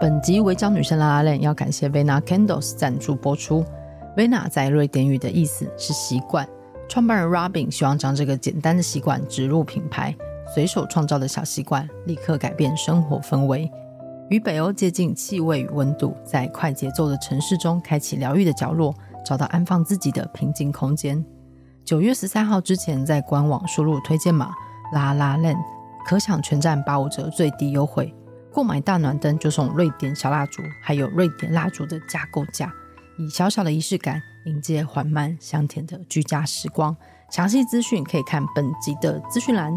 本集违章女生拉拉链要感谢 Vena Candles 赞助播出。Vena 在瑞典语的意思是习惯，创办人 Robin 希望将这个简单的习惯植入品牌，随手创造的小习惯立刻改变生活氛围。与北欧接近气味与温度，在快节奏的城市中开启疗愈的角落，找到安放自己的平静空间。九月十三号之前，在官网输入推荐码拉拉链，可享全站八五折最低优惠。购买大暖灯就送瑞典小蜡烛，还有瑞典蜡烛的加购价，以小小的仪式感迎接缓慢香甜的居家时光。详细资讯可以看本集的资讯栏。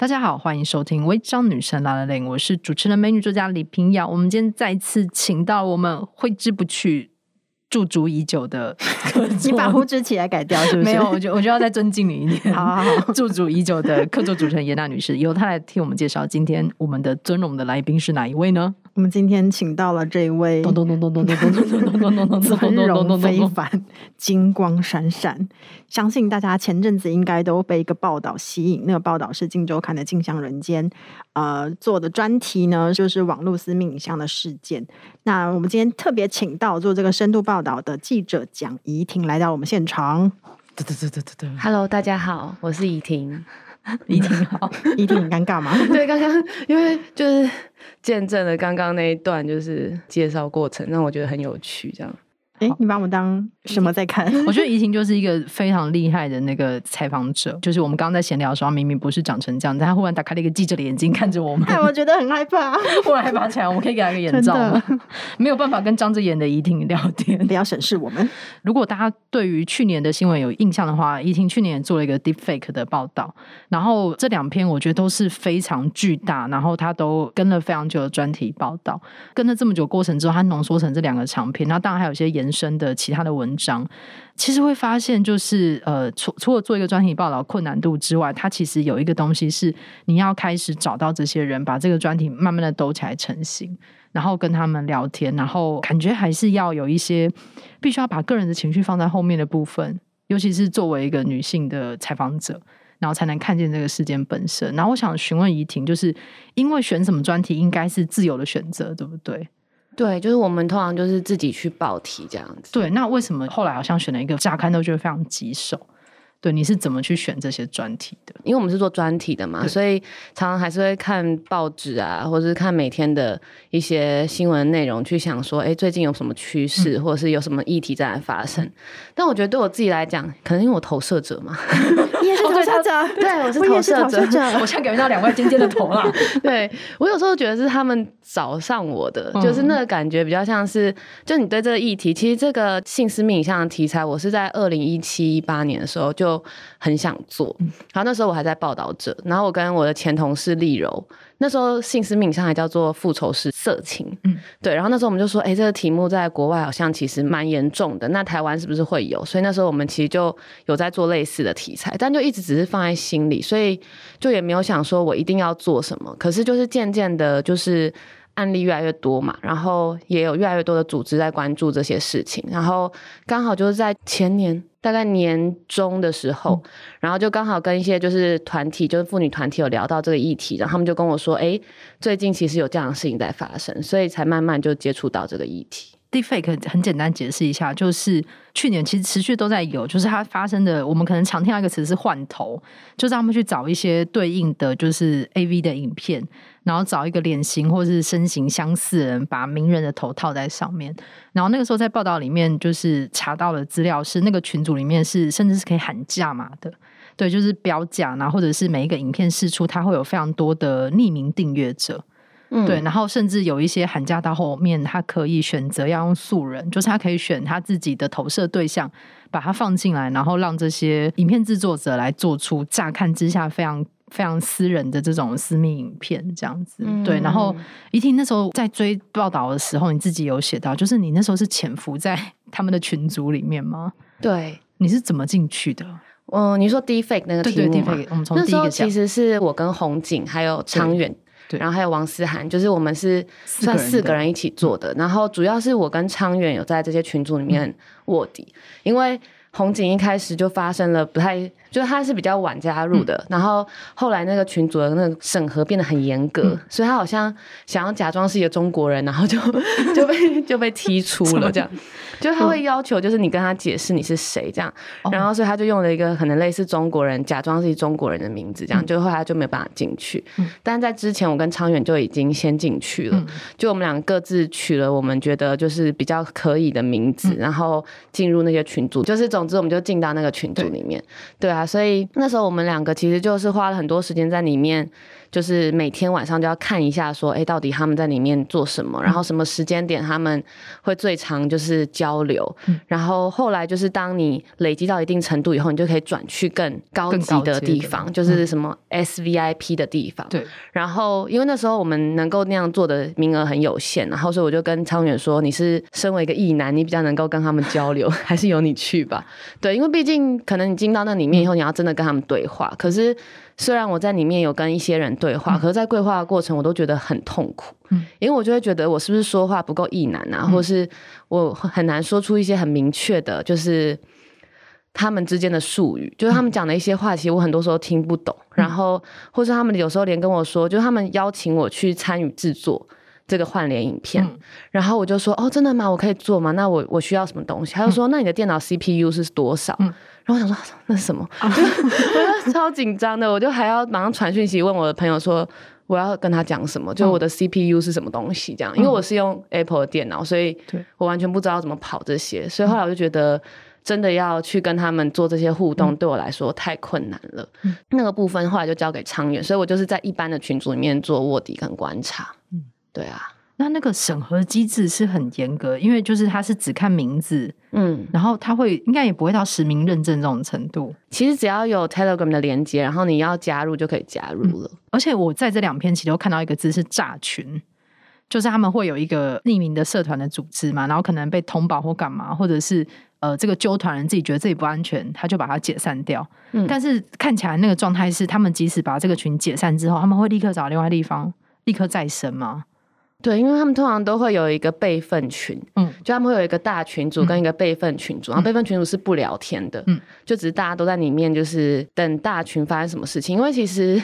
大家好，欢迎收听《微章女神拉拉链》，我是主持人美女作家李平瑶。我们今天再次请到我们挥之不去、驻足已久的，你把胡子起来改掉是不是？没有，我就我就要再尊敬你一点。好好好，驻足已久的客座主持人严娜女士，由她来替我们介绍今天我们的尊荣的来宾是哪一位呢？我们今天请到了这一位，咚咚咚咚咚咚咚咚咚咚咚咚咚，尊荣非凡，金光闪闪。相信大家前阵子应该都被一个报道吸引，那个报道是《镜周刊》的《镜像人间》呃做的专题呢，就是网络私密影像的事件。那我们今天特别请到做这个深度报道的记者蒋怡婷来到我们现场。对对对对对对，Hello，大家好，我是怡婷。怡婷好，怡婷很尴尬吗？对，刚刚因为就是见证了刚刚那一段，就是介绍过程，让我觉得很有趣，这样。哎，你把我当什么在看？我觉得怡婷就是一个非常厉害的那个采访者。就是我们刚刚在闲聊的时候，明明不是长成这样，但他忽然打开了一个记者的眼睛看着我们。哎，我觉得很害怕，忽然害怕起来。我们可以给他一个眼罩吗？没有办法跟张着眼的怡婷聊天，不要审视我们。如果大家对于去年的新闻有印象的话，怡婷去年做了一个 Deepfake 的报道，然后这两篇我觉得都是非常巨大，然后他都跟了非常久的专题报道，跟了这么久过程之后，他浓缩成这两个长篇。那当然还有一些延伸的其他的文章，其实会发现，就是呃，除除了做一个专题报道困难度之外，它其实有一个东西是你要开始找到这些人，把这个专题慢慢的抖起来成型，然后跟他们聊天，然后感觉还是要有一些必须要把个人的情绪放在后面的部分，尤其是作为一个女性的采访者，然后才能看见这个事件本身。然后我想询问怡婷，就是因为选什么专题应该是自由的选择，对不对？对，就是我们通常就是自己去报题这样子。对，那为什么后来好像选了一个乍看都觉得非常棘手？对，你是怎么去选这些专题的？因为我们是做专题的嘛，所以常常还是会看报纸啊，或者是看每天的一些新闻内容，去想说，哎，最近有什么趋势，嗯、或者是有什么议题在发生。嗯、但我觉得对我自己来讲，可能因为我投射者嘛，你也是投射者，对，我是投射者。我现在感觉到两块尖尖的头了。对，我有时候觉得是他们找上我的，就是那个感觉比较像是，就你对这个议题，其实这个性私密影像的题材，我是在二零一七一八年的时候就。就很想做，然后那时候我还在报道者，然后我跟我的前同事丽柔，那时候性私密影像还叫做复仇式色情，嗯，对，然后那时候我们就说，哎，这个题目在国外好像其实蛮严重的，那台湾是不是会有？所以那时候我们其实就有在做类似的题材，但就一直只是放在心里，所以就也没有想说我一定要做什么。可是就是渐渐的，就是。案例越来越多嘛，然后也有越来越多的组织在关注这些事情，然后刚好就是在前年大概年中的时候，嗯、然后就刚好跟一些就是团体，就是妇女团体有聊到这个议题，然后他们就跟我说，哎，最近其实有这样的事情在发生，所以才慢慢就接触到这个议题。Deepfake 很简单解释一下，就是去年其实持续都在有，就是它发生的，我们可能常听到一个词是换头，就是他们去找一些对应的就是 AV 的影片，然后找一个脸型或是身形相似人，把名人的头套在上面。然后那个时候在报道里面就是查到的资料是，那个群组里面是甚至是可以喊价码的，对，就是标价，然后或者是每一个影片试出，它会有非常多的匿名订阅者。嗯、对，然后甚至有一些寒假到后面，他可以选择要用素人，就是他可以选他自己的投射对象，把它放进来，然后让这些影片制作者来做出乍看之下非常非常私人的这种私密影片，这样子。嗯、对，然后怡婷那时候在追报道的时候，你自己有写到，就是你那时候是潜伏在他们的群组里面吗？对，你是怎么进去的？嗯，你说 Deepfake 那个题目吗？我们从第一个讲，其实是我跟红景还有昌远。然后还有王思涵，就是我们是算四个人一起做的。然后主要是我跟昌远有在这些群组里面卧底，嗯、因为红警一开始就发生了不太。就是他是比较晚加入的，嗯、然后后来那个群组的那个审核变得很严格，嗯、所以他好像想要假装是一个中国人，然后就 就被就被踢出了 这样。就他会要求，就是你跟他解释你是谁这样，嗯、然后所以他就用了一个可能类似中国人，假装是中国人的名字这样，嗯、就后来就没有办法进去。嗯、但在之前，我跟昌远就已经先进去了，嗯、就我们两个各自取了我们觉得就是比较可以的名字，嗯、然后进入那些群组，就是总之我们就进到那个群组里面，对，对所以那时候我们两个其实就是花了很多时间在里面，就是每天晚上就要看一下，说，哎，到底他们在里面做什么，然后什么时间点他们会最常就是交流，然后后来就是当你累积到一定程度以后，你就可以转去更高级的地方，就是什么 SVIP 的地方。对。然后因为那时候我们能够那样做的名额很有限，然后所以我就跟昌远说，你是身为一个艺男，你比较能够跟他们交流，还是由你去吧。对，因为毕竟可能你进到那里面以后。你要真的跟他们对话，可是虽然我在里面有跟一些人对话，嗯、可是在对话的过程我都觉得很痛苦，嗯、因为我就会觉得我是不是说话不够意难啊，嗯、或是我很难说出一些很明确的，就是他们之间的术语，就是他们讲的一些话，其实我很多时候听不懂，嗯、然后或是他们有时候连跟我说，就是他们邀请我去参与制作这个换脸影片，嗯、然后我就说哦，真的吗？我可以做吗？那我我需要什么东西？他就说，那你的电脑 CPU 是多少？嗯然后我想说那是什么？我就超紧张的，我就还要马上传讯息问我的朋友说我要跟他讲什么，就我的 CPU 是什么东西这样。因为我是用 Apple 的电脑，所以我完全不知道怎么跑这些。所以后来我就觉得真的要去跟他们做这些互动，对我来说太困难了。那个部分后来就交给昌远，所以我就是在一般的群组里面做卧底跟观察。嗯，对啊。那那个审核机制是很严格，因为就是他是只看名字，嗯，然后他会应该也不会到实名认证这种程度。其实只要有 Telegram 的连接，然后你要加入就可以加入了。嗯，而且我在这两篇其实都看到一个字是炸群，就是他们会有一个匿名的社团的组织嘛，然后可能被通报或干嘛，或者是呃这个纠团人自己觉得自己不安全，他就把它解散掉。嗯，但是看起来那个状态是，他们即使把这个群解散之后，他们会立刻找另外地方立刻再生吗？对，因为他们通常都会有一个备份群，嗯，就他们会有一个大群组跟一个备份群组，嗯、然后备份群组是不聊天的，嗯，就只是大家都在里面，就是等大群发生什么事情。因为其实，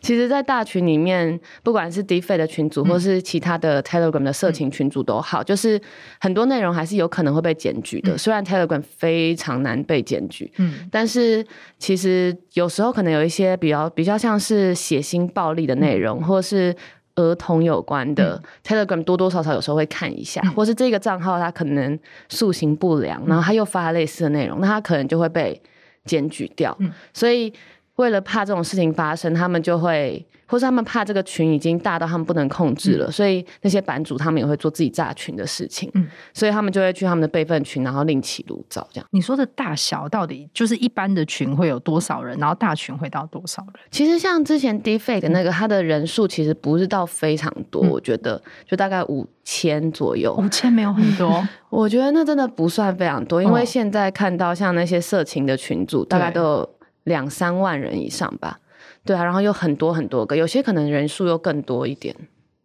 其实，在大群里面，不管是 Deepfake 的群组，或是其他的 Telegram 的社情群组都好，嗯、就是很多内容还是有可能会被检举的。嗯、虽然 Telegram 非常难被检举，嗯，但是其实有时候可能有一些比较比较像是血腥暴力的内容，嗯、或是。儿童有关的 Telegram 多多少少有时候会看一下，嗯、或是这个账号他可能塑形不良，然后他又发类似的内容，那他可能就会被检举掉。嗯、所以为了怕这种事情发生，他们就会。或是他们怕这个群已经大到他们不能控制了，嗯、所以那些版主他们也会做自己炸群的事情，嗯、所以他们就会去他们的备份群，然后另起炉灶这样。你说的大小到底就是一般的群会有多少人，然后大群会到多少人？其实像之前 Deepfake 那个，他、嗯、的人数其实不是到非常多，嗯、我觉得就大概五千左右。五千没有很多，我觉得那真的不算非常多，因为现在看到像那些色情的群组，大概都有两三万人以上吧。对啊，然后有很多很多个，有些可能人数又更多一点。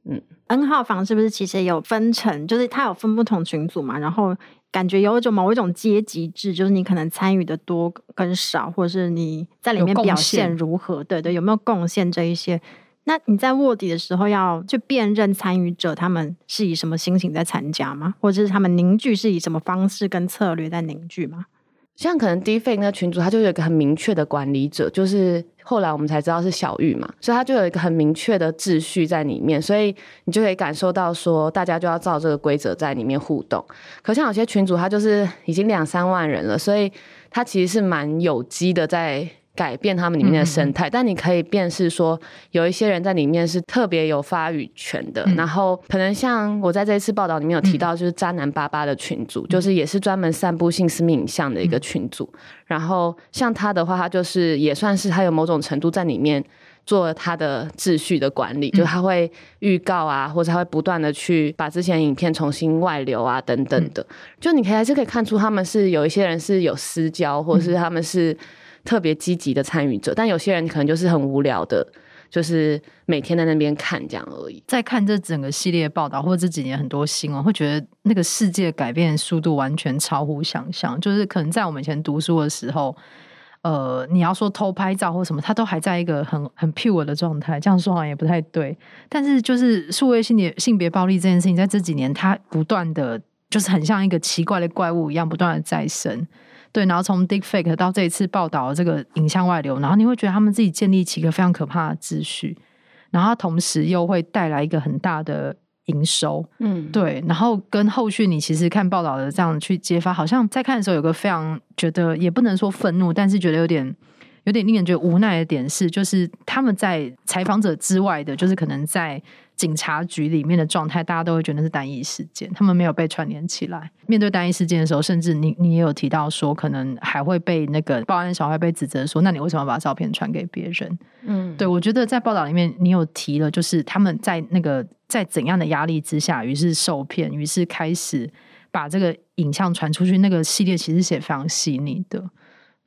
嗯，N 号房是不是其实有分成？就是它有分不同群组嘛，然后感觉有一种某一种阶级制，就是你可能参与的多跟少，或者是你在里面表现如何，对对，有没有贡献这一些那你在卧底的时候要去辨认参与者，他们是以什么心情在参加吗？或者是他们凝聚是以什么方式跟策略在凝聚吗？像可能低费那群主，他就有一个很明确的管理者，就是后来我们才知道是小玉嘛，所以他就有一个很明确的秩序在里面，所以你就可以感受到说，大家就要照这个规则在里面互动。可像有些群主，他就是已经两三万人了，所以他其实是蛮有机的在。改变他们里面的生态，嗯、但你可以辨识说，有一些人在里面是特别有发语权的。嗯、然后可能像我在这一次报道里面有提到，就是渣男爸爸的群组，嗯、就是也是专门散布性私密影像的一个群组。嗯、然后像他的话，他就是也算是他有某种程度在里面做他的秩序的管理，嗯、就他会预告啊，或者他会不断的去把之前影片重新外流啊等等的。嗯、就你可以还是可以看出他们是有一些人是有私交，或者是他们是。特别积极的参与者，但有些人可能就是很无聊的，就是每天在那边看这样而已。在看这整个系列报道，或者这几年很多新闻，会觉得那个世界改变速度完全超乎想象。就是可能在我们以前读书的时候，呃，你要说偷拍照或什么，它都还在一个很很 pure 的状态。这样说好像也不太对。但是就是数位性别性别暴力这件事情，在这几年它不断的，就是很像一个奇怪的怪物一样，不断的再生。对，然后从 Deepfake 到这一次报道的这个影像外流，然后你会觉得他们自己建立起一个非常可怕的秩序，然后同时又会带来一个很大的营收，嗯，对，然后跟后续你其实看报道的这样去揭发，好像在看的时候有个非常觉得也不能说愤怒，但是觉得有点有点令人觉得无奈的点是，就是他们在采访者之外的，就是可能在。警察局里面的状态，大家都会觉得是单一事件，他们没有被串联起来。面对单一事件的时候，甚至你你也有提到说，可能还会被那个报案小孩被指责说，那你为什么要把照片传给别人？嗯，对，我觉得在报道里面你有提了，就是他们在那个在怎样的压力之下，于是受骗，于是开始把这个影像传出去。那个系列其实写非常细腻的。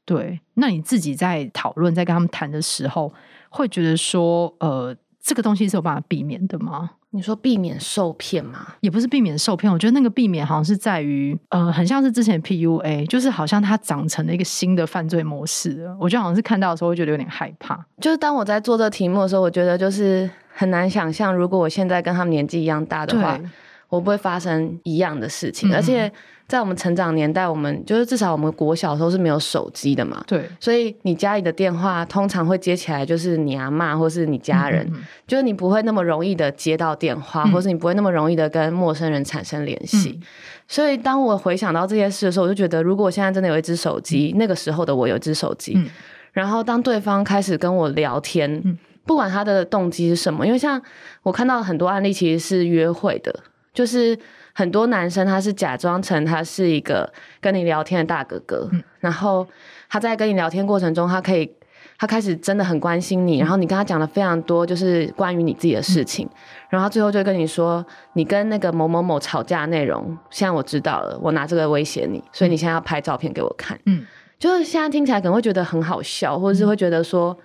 对，那你自己在讨论，在跟他们谈的时候，会觉得说，呃。这个东西是有办法避免的吗？你说避免受骗吗？也不是避免受骗，我觉得那个避免好像是在于，呃，很像是之前 PUA，就是好像它长成了一个新的犯罪模式。我觉得好像是看到的时候会觉得有点害怕。就是当我在做这个题目的时候，我觉得就是很难想象，如果我现在跟他们年纪一样大的话，对我不会发生一样的事情，嗯、而且。在我们成长年代，我们就是至少我们国小的时候是没有手机的嘛。对。所以你家里的电话通常会接起来，就是你阿妈或是你家人，就是你不会那么容易的接到电话，嗯、或是你不会那么容易的跟陌生人产生联系。嗯、所以当我回想到这件事的时候，我就觉得，如果我现在真的有一只手机，嗯、那个时候的我有一只手机，嗯、然后当对方开始跟我聊天，嗯、不管他的动机是什么，因为像我看到很多案例其实是约会的，就是。很多男生他是假装成他是一个跟你聊天的大哥哥，嗯、然后他在跟你聊天过程中，他可以他开始真的很关心你，嗯、然后你跟他讲了非常多就是关于你自己的事情，嗯、然后他最后就跟你说，你跟那个某某某吵架的内容，现在我知道了，我拿这个威胁你，所以你现在要拍照片给我看，嗯，就是现在听起来可能会觉得很好笑，或者是会觉得说，嗯、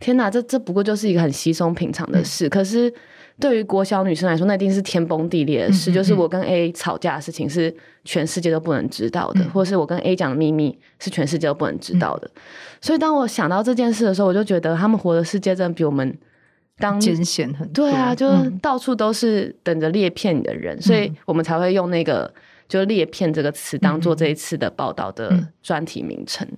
天哪，这这不过就是一个很稀松平常的事，嗯、可是。对于国小女生来说，那一定是天崩地裂的事。嗯嗯嗯，就是我跟 A 吵架的事情是全世界都不能知道的，嗯、或者是我跟 A 讲的秘密是全世界都不能知道的。嗯、所以当我想到这件事的时候，我就觉得他们活的世界真的比我们当艰险很多。对啊，就到处都是等着裂骗你的人，嗯、所以我们才会用那个就“裂骗”这个词当做这一次的报道的专题名称。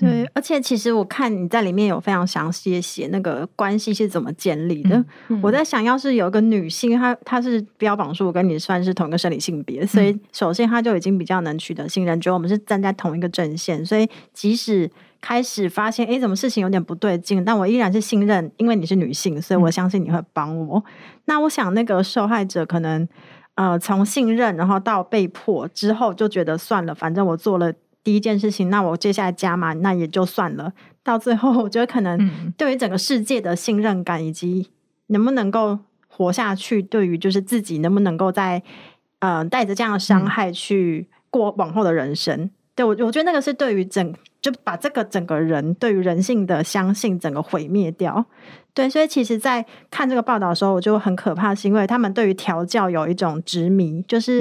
对，而且其实我看你在里面有非常详细的写那个关系是怎么建立的。嗯嗯、我在想，要是有一个女性，她她是标榜说我跟你算是同一个生理性别，所以首先她就已经比较能取得信任，觉得我们是站在同一个阵线，所以即使开始发现哎，怎么事情有点不对劲，但我依然是信任，因为你是女性，所以我相信你会帮我。嗯、那我想那个受害者可能呃从信任，然后到被迫之后，就觉得算了，反正我做了。第一件事情，那我接下来加码，那也就算了。到最后，我觉得可能对于整个世界的信任感，以及能不能够活下去，对于就是自己能不能够在呃带着这样的伤害去过往后的人生，嗯、对我我觉得那个是对于整就把这个整个人对于人性的相信整个毁灭掉。对，所以其实，在看这个报道的时候，我就很可怕，是因为他们对于调教有一种执迷，就是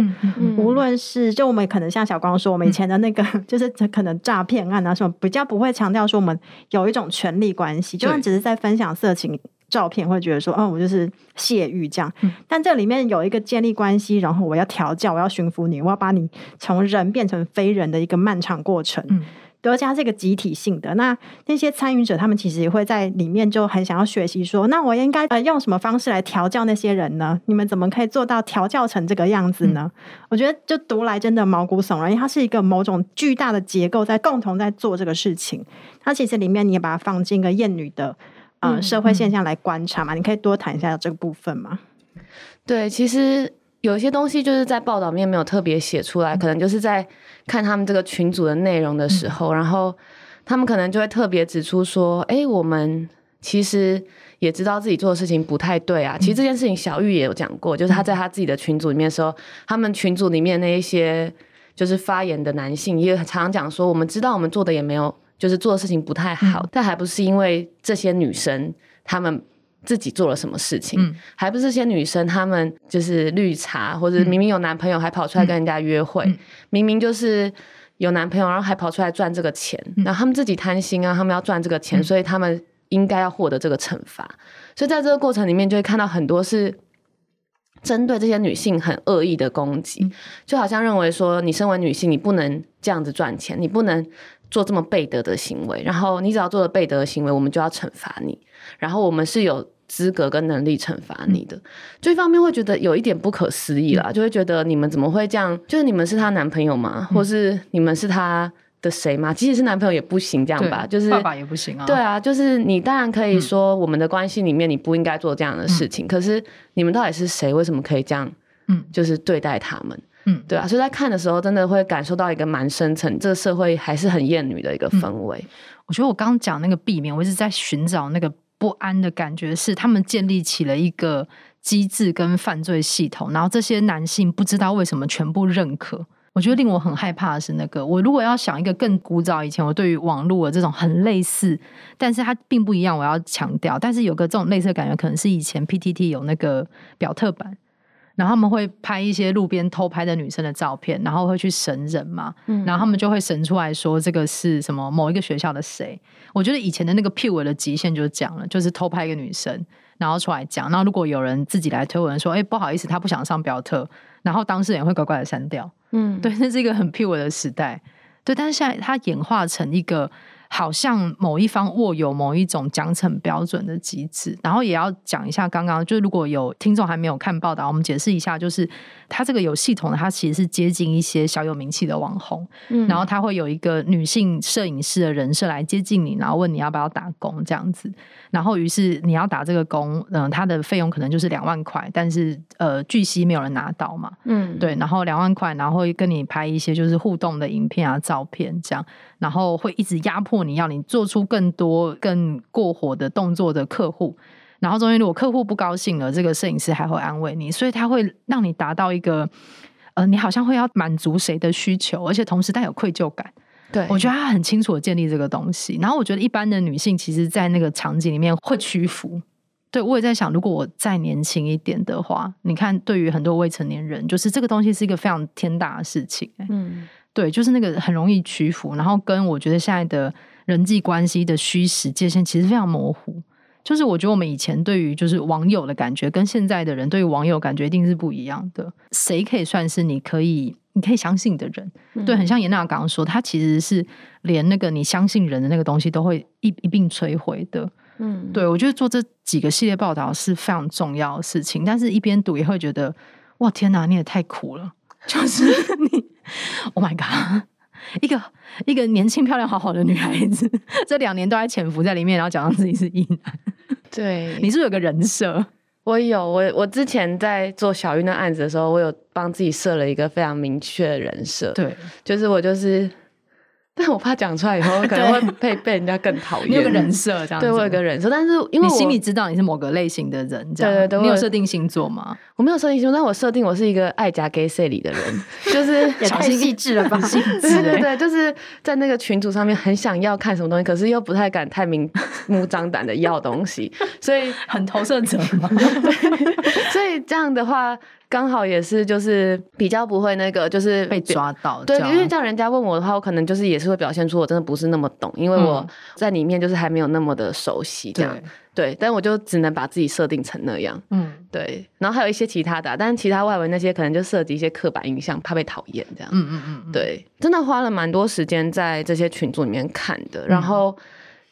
无论是就我们可能像小光说，我们以前的那个，就是可能诈骗案啊什么，比较不会强调说我们有一种权利关系，就算只是在分享色情照片，会觉得说，嗯，我就是泄欲这样。但这里面有一个建立关系，然后我要调教，我要驯服你，我要把你从人变成非人的一个漫长过程。嗯德家这个集体性的，那那些参与者，他们其实也会在里面就很想要学习，说，那我应该呃用什么方式来调教那些人呢？你们怎么可以做到调教成这个样子呢？嗯、我觉得就读来真的毛骨悚然，因为它是一个某种巨大的结构在共同在做这个事情。它其实里面你也把它放进一个厌女的呃社会现象来观察嘛，嗯嗯、你可以多谈一下这个部分吗？对，其实。有一些东西就是在报道面没有特别写出来，可能就是在看他们这个群组的内容的时候，然后他们可能就会特别指出说：“哎，我们其实也知道自己做的事情不太对啊。”其实这件事情小玉也有讲过，就是他在他自己的群组里面的时候，他们群组里面那一些就是发言的男性也常常讲说：“我们知道我们做的也没有，就是做的事情不太好，但还不是因为这些女生他们。”自己做了什么事情，嗯、还不是些女生，她们就是绿茶，或者明明有男朋友还跑出来跟人家约会，嗯、明明就是有男朋友，然后还跑出来赚这个钱，那、嗯、他们自己贪心啊，他们要赚这个钱，嗯、所以他们应该要获得这个惩罚。所以在这个过程里面，就会看到很多是针对这些女性很恶意的攻击，嗯、就好像认为说，你身为女性，你不能这样子赚钱，你不能做这么背德的行为，然后你只要做了背德的行为，我们就要惩罚你，然后我们是有。资格跟能力惩罚你的，这、方面会觉得有一点不可思议啦，嗯、就会觉得你们怎么会这样？就是你们是她男朋友吗？嗯、或是你们是她的谁吗？即使是男朋友也不行，这样吧？就是爸爸也不行啊。对啊，就是你当然可以说我们的关系里面你不应该做这样的事情，嗯、可是你们到底是谁？为什么可以这样？嗯，就是对待他们，嗯，对啊。所以在看的时候，真的会感受到一个蛮深层，这个社会还是很厌女的一个氛围。嗯、我觉得我刚刚讲那个避免，我一直在寻找那个。不安的感觉是，他们建立起了一个机制跟犯罪系统，然后这些男性不知道为什么全部认可。我觉得令我很害怕的是，那个我如果要想一个更古早以前，我对于网络的这种很类似，但是它并不一样。我要强调，但是有个这种类似的感觉，可能是以前 PTT 有那个表特版。然后他们会拍一些路边偷拍的女生的照片，然后会去审人嘛，嗯、然后他们就会审出来说这个是什么某一个学校的谁。我觉得以前的那个 P 文的极限就是讲了，就是偷拍一个女生，然后出来讲。然后如果有人自己来推文说，哎，不好意思，他不想上表特，然后当事人会乖乖的删掉。嗯，对，那是一个很 P 文的时代。对，但是现在它演化成一个。好像某一方握有某一种奖惩标准的机制，然后也要讲一下刚刚，就如果有听众还没有看报道，我们解释一下，就是他这个有系统的，他其实是接近一些小有名气的网红，嗯，然后他会有一个女性摄影师的人设来接近你，然后问你要不要打工这样子，然后于是你要打这个工，嗯、呃，他的费用可能就是两万块，但是呃，据悉没有人拿到嘛，嗯，对，然后两万块，然后会跟你拍一些就是互动的影片啊、照片这样。然后会一直压迫你，要你做出更多、更过火的动作的客户。然后中间如果客户不高兴了，这个摄影师还会安慰你，所以他会让你达到一个，呃，你好像会要满足谁的需求，而且同时带有愧疚感。对，我觉得他很清楚的建立这个东西。然后我觉得一般的女性，其实，在那个场景里面会屈服。对，我也在想，如果我再年轻一点的话，你看，对于很多未成年人，就是这个东西是一个非常天大的事情。嗯。对，就是那个很容易屈服，然后跟我觉得现在的人际关系的虚实界限其实非常模糊。就是我觉得我们以前对于就是网友的感觉，跟现在的人对于网友感觉一定是不一样的。谁可以算是你可以你可以相信的人？嗯、对，很像严娜刚刚说，他其实是连那个你相信人的那个东西都会一一并摧毁的。嗯，对，我觉得做这几个系列报道是非常重要的事情，但是一边读也会觉得，哇，天哪，你也太苦了，就是你。Oh my god！一个一个年轻漂亮好好的女孩子，这两年都在潜伏在里面，然后讲到自己是异男。对，你是不是有个人设？我有，我我之前在做小玉那案子的时候，我有帮自己设了一个非常明确的人设。对，就是我就是。但我怕讲出来以后 可能会被被人家更讨厌。你有个人设这样子，对，我有个人设，但是因为我你心里知道你是某个类型的人，这样。对对对，你有设定星座吗？我没有设定星座，但我设定我是一个爱夹 gay 里的人，就是也太细致了吧？细致，对对对，就是在那个群组上面很想要看什么东西，可是又不太敢太明目张胆的要东西，所以很投射者嘛。所以这样的话。刚好也是就是比较不会那个就是被抓到。对，因为这样人家问我的话，我可能就是也是会表现出我真的不是那么懂，因为我在里面就是还没有那么的熟悉这样。嗯、对，但我就只能把自己设定成那样。嗯，对。然后还有一些其他的、啊，但是其他外围那些可能就涉及一些刻板印象，怕被讨厌这样。嗯嗯嗯。对，真的花了蛮多时间在这些群组里面看的，然后。嗯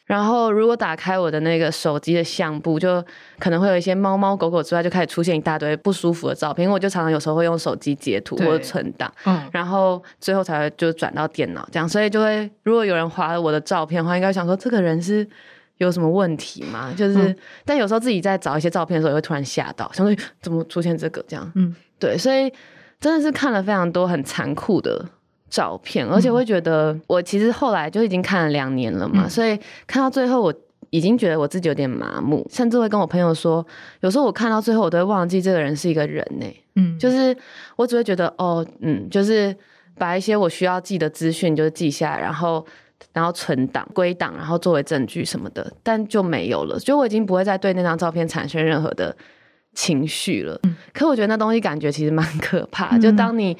然后，如果打开我的那个手机的相簿，就可能会有一些猫猫狗狗之外，就开始出现一大堆不舒服的照片。因为我就常常有时候会用手机截图或者存档，嗯，然后最后才会就转到电脑这样。所以就会，如果有人划了我的照片的话，应该想说这个人是有什么问题吗？就是，嗯、但有时候自己在找一些照片的时候，也会突然吓到，想说怎么出现这个这样？嗯，对，所以真的是看了非常多很残酷的。照片，而且会觉得我其实后来就已经看了两年了嘛，嗯、所以看到最后我已经觉得我自己有点麻木，甚至会跟我朋友说，有时候我看到最后我都会忘记这个人是一个人呢。嗯，就是我只会觉得哦，嗯，就是把一些我需要记的资讯就是记下来，然后然后存档归档，然后作为证据什么的，但就没有了，就我已经不会再对那张照片产生任何的情绪了。嗯，可我觉得那东西感觉其实蛮可怕，嗯、就当你。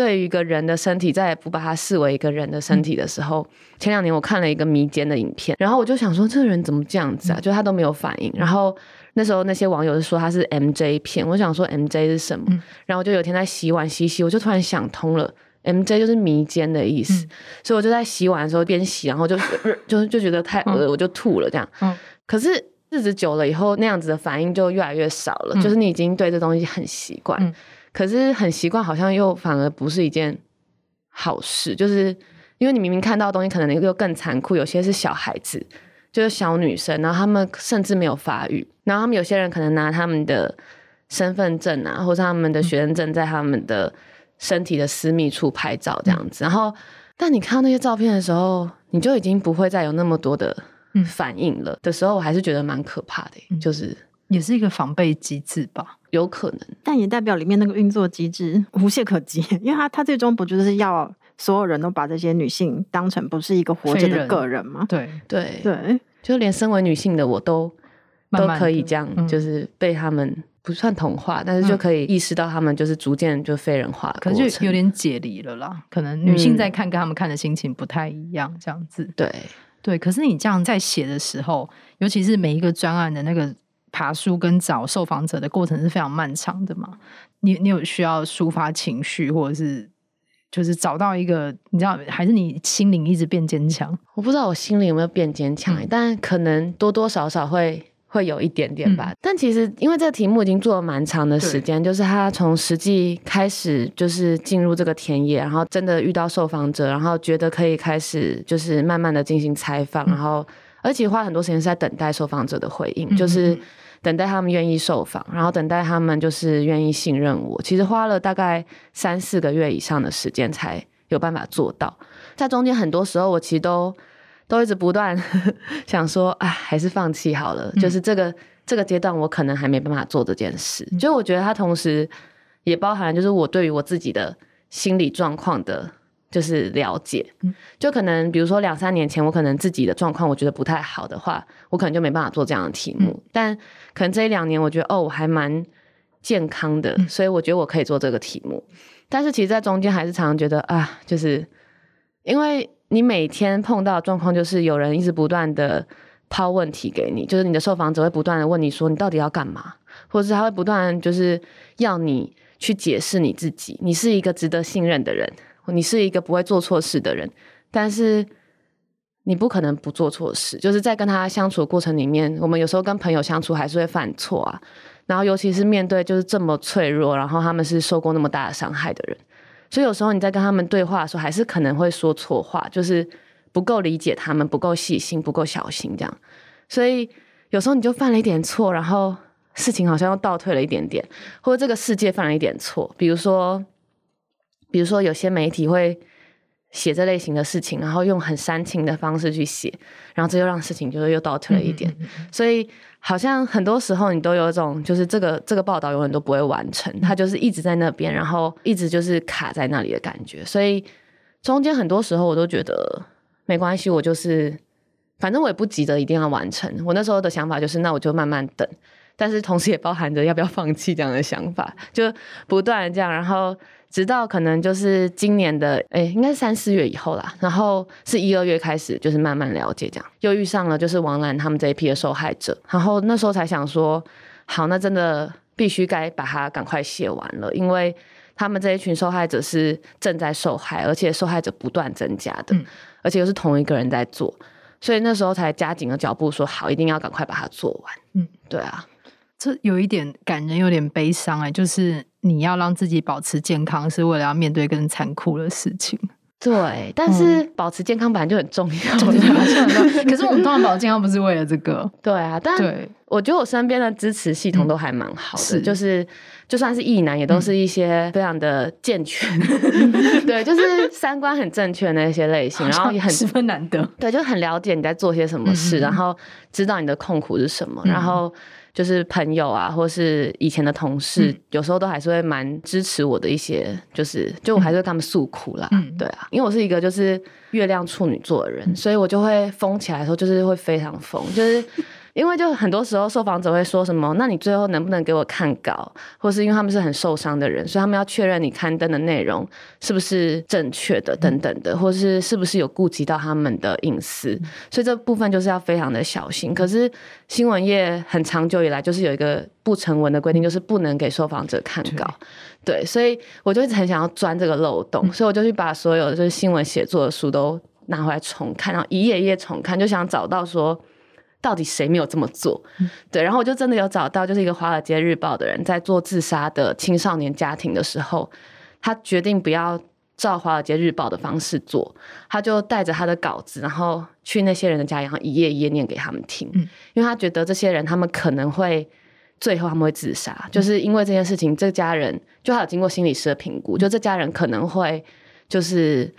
对于一个人的身体，再也不把它视为一个人的身体的时候，嗯、前两年我看了一个迷奸的影片，然后我就想说，这个人怎么这样子啊？嗯、就他都没有反应。然后那时候那些网友就说他是 MJ 片，我想说 MJ 是什么？嗯、然后我就有天在洗碗洗洗，我就突然想通了，MJ 就是迷奸的意思。嗯、所以我就在洗碗的时候边洗，然后就 就就觉得太恶，我就吐了这样。嗯、可是日子久了以后，那样子的反应就越来越少了，嗯、就是你已经对这东西很习惯。嗯可是很习惯，好像又反而不是一件好事，就是因为你明明看到的东西，可能又更残酷。有些是小孩子，就是小女生，然后他们甚至没有发育，然后他们有些人可能拿他们的身份证啊，或者他们的学生证，在他们的身体的私密处拍照这样子。然后，但你看到那些照片的时候，你就已经不会再有那么多的反应了。的时候，我还是觉得蛮可怕的，就是。也是一个防备机制吧，有可能，但也代表里面那个运作机制 无懈可击，因为他他最终不就是要所有人都把这些女性当成不是一个活着的个人吗？对对对，就连身为女性的我都慢慢都可以这样，嗯、就是被他们不算同化，但是就可以意识到他们就是逐渐就非人化，可是就有点解离了啦。可能女性在看跟他们看的心情不太一样，这样子。对对，可是你这样在写的时候，尤其是每一个专案的那个。爬书跟找受访者的过程是非常漫长的嘛？你你有需要抒发情绪，或者是就是找到一个你知道，还是你心灵一直变坚强？我不知道我心灵有没有变坚强，嗯、但可能多多少少会会有一点点吧。嗯、但其实因为这个题目已经做了蛮长的时间，就是他从实际开始就是进入这个田野，然后真的遇到受访者，然后觉得可以开始就是慢慢的进行采访，嗯、然后而且花很多时间是在等待受访者的回应，嗯、就是。等待他们愿意受访，然后等待他们就是愿意信任我。其实花了大概三四个月以上的时间才有办法做到。在中间很多时候，我其实都都一直不断 想说，啊，还是放弃好了。嗯、就是这个这个阶段，我可能还没办法做这件事。嗯、就我觉得它同时也包含，就是我对于我自己的心理状况的。就是了解，就可能比如说两三年前，我可能自己的状况我觉得不太好的话，我可能就没办法做这样的题目。嗯、但可能这一两年，我觉得哦，我还蛮健康的，所以我觉得我可以做这个题目。嗯、但是其实，在中间还是常常觉得啊，就是因为你每天碰到的状况，就是有人一直不断的抛问题给你，就是你的受访者会不断的问你说，你到底要干嘛，或者是他会不断就是要你去解释你自己，你是一个值得信任的人。你是一个不会做错事的人，但是你不可能不做错事。就是在跟他相处的过程里面，我们有时候跟朋友相处还是会犯错啊。然后尤其是面对就是这么脆弱，然后他们是受过那么大的伤害的人，所以有时候你在跟他们对话的时候，还是可能会说错话，就是不够理解他们，不够细心，不够小心这样。所以有时候你就犯了一点错，然后事情好像又倒退了一点点，或者这个世界犯了一点错，比如说。比如说，有些媒体会写这类型的事情，然后用很煽情的方式去写，然后这又让事情就是又倒退了一点。嗯嗯嗯，所以好像很多时候你都有一种，就是这个这个报道永远都不会完成，它就是一直在那边，然后一直就是卡在那里的感觉。所以中间很多时候我都觉得没关系，我就是反正我也不急着一定要完成。我那时候的想法就是，那我就慢慢等。但是同时也包含着要不要放弃这样的想法，就不断这样，然后直到可能就是今年的哎、欸，应该是三四月以后啦，然后是一二月开始，就是慢慢了解这样，又遇上了就是王兰他们这一批的受害者，然后那时候才想说，好，那真的必须该把它赶快写完了，因为他们这一群受害者是正在受害，而且受害者不断增加的，嗯、而且又是同一个人在做，所以那时候才加紧了脚步，说好，一定要赶快把它做完。嗯，对啊。这有一点感人，有点悲伤哎，就是你要让自己保持健康，是为了要面对更残酷的事情。对，但是保持健康本来就很重要，对可是我们通常保持健康不是为了这个。对啊，但我觉得我身边的支持系统都还蛮好的，是就是就算是异男，也都是一些非常的健全 对，就是三观很正确的那些类型，然后也很十分难得，对，就很了解你在做些什么事，然后知道你的痛苦是什么，然后。就是朋友啊，或是以前的同事，嗯、有时候都还是会蛮支持我的一些，就是就我还是会跟他们诉苦啦，嗯、对啊，因为我是一个就是月亮处女座的人，嗯、所以我就会疯起来的时候，就是会非常疯，就是。因为就很多时候受访者会说什么，那你最后能不能给我看稿？或是因为他们是很受伤的人，所以他们要确认你刊登的内容是不是正确的，等等的，或是是不是有顾及到他们的隐私，所以这部分就是要非常的小心。可是新闻业很长久以来就是有一个不成文的规定，就是不能给受访者看稿。对，所以我就一直很想要钻这个漏洞，所以我就去把所有就是新闻写作的书都拿回来重看，然后一页一页重看，就想找到说。到底谁没有这么做？对，然后我就真的有找到，就是一个《华尔街日报》的人在做自杀的青少年家庭的时候，他决定不要照《华尔街日报》的方式做，他就带着他的稿子，然后去那些人的家，然后一页一页念给他们听，因为他觉得这些人他们可能会最后他们会自杀，就是因为这件事情，这家人就还有经过心理师的评估，就这家人可能会就是。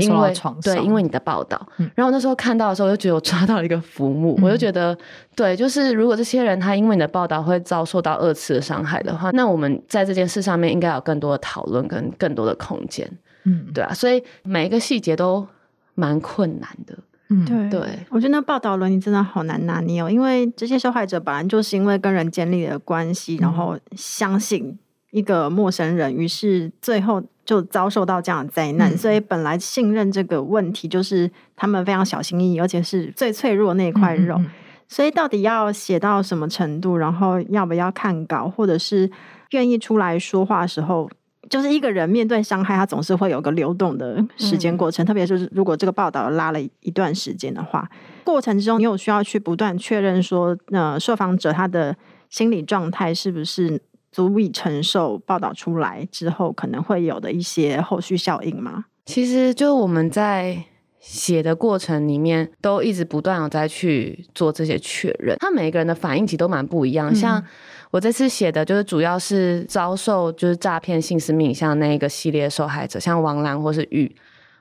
因为对，因为你的报道，嗯、然后那时候看到的时候，我就觉得我抓到了一个浮木，嗯、我就觉得，对，就是如果这些人他因为你的报道会遭受到二次的伤害的话，那我们在这件事上面应该有更多的讨论跟更多的空间，嗯，对啊，所以每一个细节都蛮困难的，嗯，对，对，我觉得那报道伦理真的好难拿捏哦，因为这些受害者本来就是因为跟人建立了关系，然后相信一个陌生人，于是最后。就遭受到这样的灾难，嗯、所以本来信任这个问题就是他们非常小心翼翼，而且是最脆弱的那块肉。嗯嗯、所以到底要写到什么程度，然后要不要看稿，或者是愿意出来说话的时候，就是一个人面对伤害，他总是会有个流动的时间过程。嗯、特别是如果这个报道拉了一段时间的话，过程之中你有需要去不断确认说，呃，受访者他的心理状态是不是？足以承受报道出来之后可能会有的一些后续效应吗？其实就我们在写的过程里面，都一直不断有在去做这些确认。他每一个人的反应其实都蛮不一样。像我这次写的就是主要是遭受就是诈骗性私密影像那一个系列受害者，像王兰或是玉。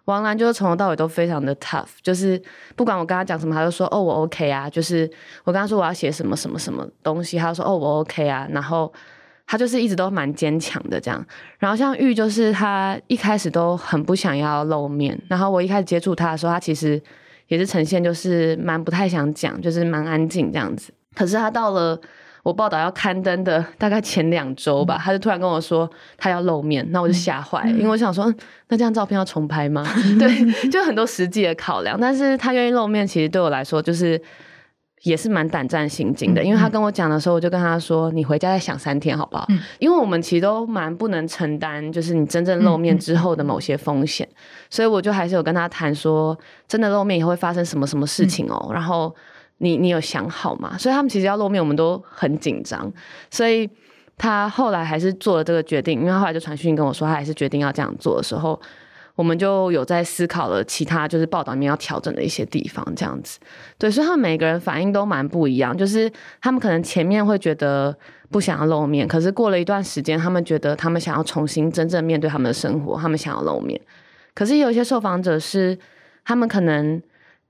王兰就是从头到尾都非常的 tough，就是不管我跟他讲什么，他就说哦我 OK 啊。就是我跟他说我要写什么什么什么东西，他就说哦我 OK 啊。然后。他就是一直都蛮坚强的这样，然后像玉就是他一开始都很不想要露面，然后我一开始接触他的时候，他其实也是呈现就是蛮不太想讲，就是蛮安静这样子。可是他到了我报道要刊登的大概前两周吧，他就突然跟我说他要露面，那我就吓坏，因为我想说，那这张照片要重拍吗？对，就很多实际的考量，但是他愿意露面，其实对我来说就是。也是蛮胆战心惊的，因为他跟我讲的时候，我就跟他说：“你回家再想三天，好不好？”嗯、因为我们其实都蛮不能承担，就是你真正露面之后的某些风险，所以我就还是有跟他谈说，真的露面以后会发生什么什么事情哦。嗯、然后你你有想好吗？所以他们其实要露面，我们都很紧张。所以他后来还是做了这个决定，因为他后来就传讯跟我说，他还是决定要这样做的时候。我们就有在思考了其他就是报道里面要调整的一些地方，这样子，对，所以他们每个人反应都蛮不一样，就是他们可能前面会觉得不想要露面，可是过了一段时间，他们觉得他们想要重新真正面对他们的生活，他们想要露面。可是有一些受访者是，他们可能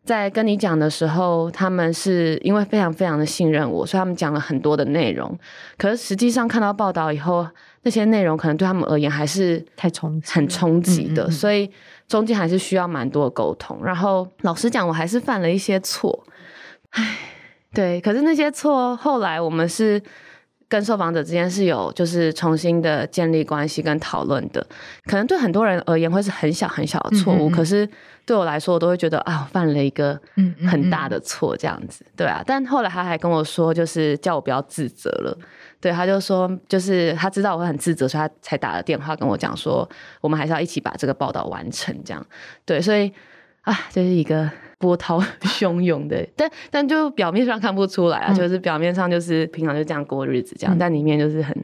在跟你讲的时候，他们是因为非常非常的信任我，所以他们讲了很多的内容，可是实际上看到报道以后。那些内容可能对他们而言还是太冲很冲击的，所以中间还是需要蛮多的沟通。然后老实讲，我还是犯了一些错，唉，对。可是那些错后来我们是跟受访者之间是有就是重新的建立关系跟讨论的，可能对很多人而言会是很小很小的错误，可是对我来说，我都会觉得啊，我犯了一个很大的错这样子，对啊。但后来他还跟我说，就是叫我不要自责了，对，他就说就是他知道我会很自责，所以他才打了电话跟我讲说，我们还是要一起把这个报道完成这样，对，所以啊，这，就是一个。波涛 汹涌的，但但就表面上看不出来啊，嗯、就是表面上就是平常就这样过日子这样，嗯、但里面就是很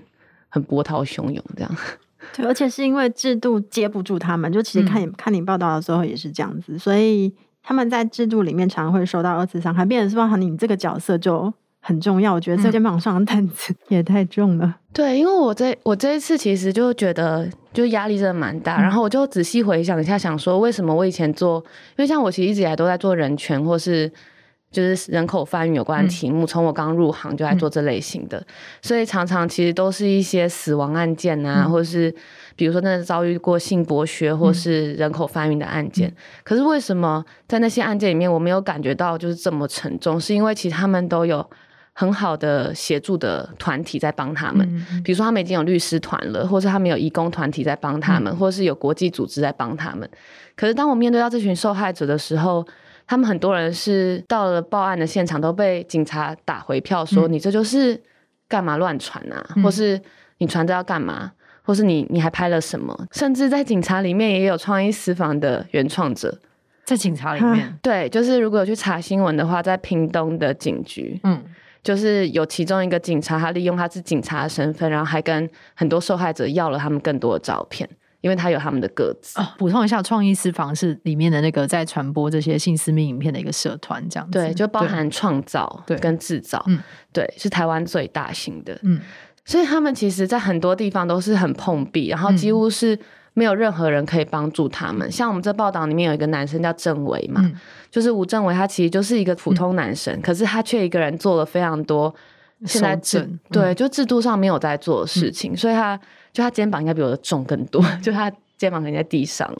很波涛汹涌这样。对，而且是因为制度接不住他们，就其实看你、嗯、看你报道的时候也是这样子，所以他们在制度里面常常会受到二次伤害，变成是说你这个角色就。很重要，我觉得这肩膀上的担子也太重了。对，因为我这我这一次其实就觉得就压力真的蛮大，嗯、然后我就仔细回想一下，想说为什么我以前做，因为像我其实一直以来都在做人权或是就是人口贩运有关的题目，从、嗯、我刚入行就在做这类型的，嗯、所以常常其实都是一些死亡案件啊，嗯、或是比如说那遭遇过性剥削或是人口贩运的案件。嗯、可是为什么在那些案件里面我没有感觉到就是这么沉重？是因为其实他们都有。很好的协助的团体在帮他们，嗯、比如说他们已经有律师团了，或是他们有义工团体在帮他们，嗯、或是有国际组织在帮他们。可是当我面对到这群受害者的时候，他们很多人是到了报案的现场都被警察打回票，说你这就是干嘛乱传啊，嗯、或是你传这要干嘛，或是你你还拍了什么？甚至在警察里面也有创意私房的原创者，在警察里面，对，就是如果有去查新闻的话，在屏东的警局，嗯。就是有其中一个警察，他利用他是警察的身份，然后还跟很多受害者要了他们更多的照片，因为他有他们的个子。哦，补充一下，创意私房是里面的那个在传播这些性私密影片的一个社团，这样子。对，就包含创造跟制造，对，对，是台湾最大型的。嗯，所以他们其实在很多地方都是很碰壁，然后几乎是。没有任何人可以帮助他们。像我们这报道里面有一个男生叫郑伟嘛，嗯、就是吴政伟，他其实就是一个普通男生，嗯、可是他却一个人做了非常多现在制、嗯、对就制度上没有在做的事情，嗯、所以他就他肩膀应该比我的重更多，嗯、就他。肩膀可能在地上，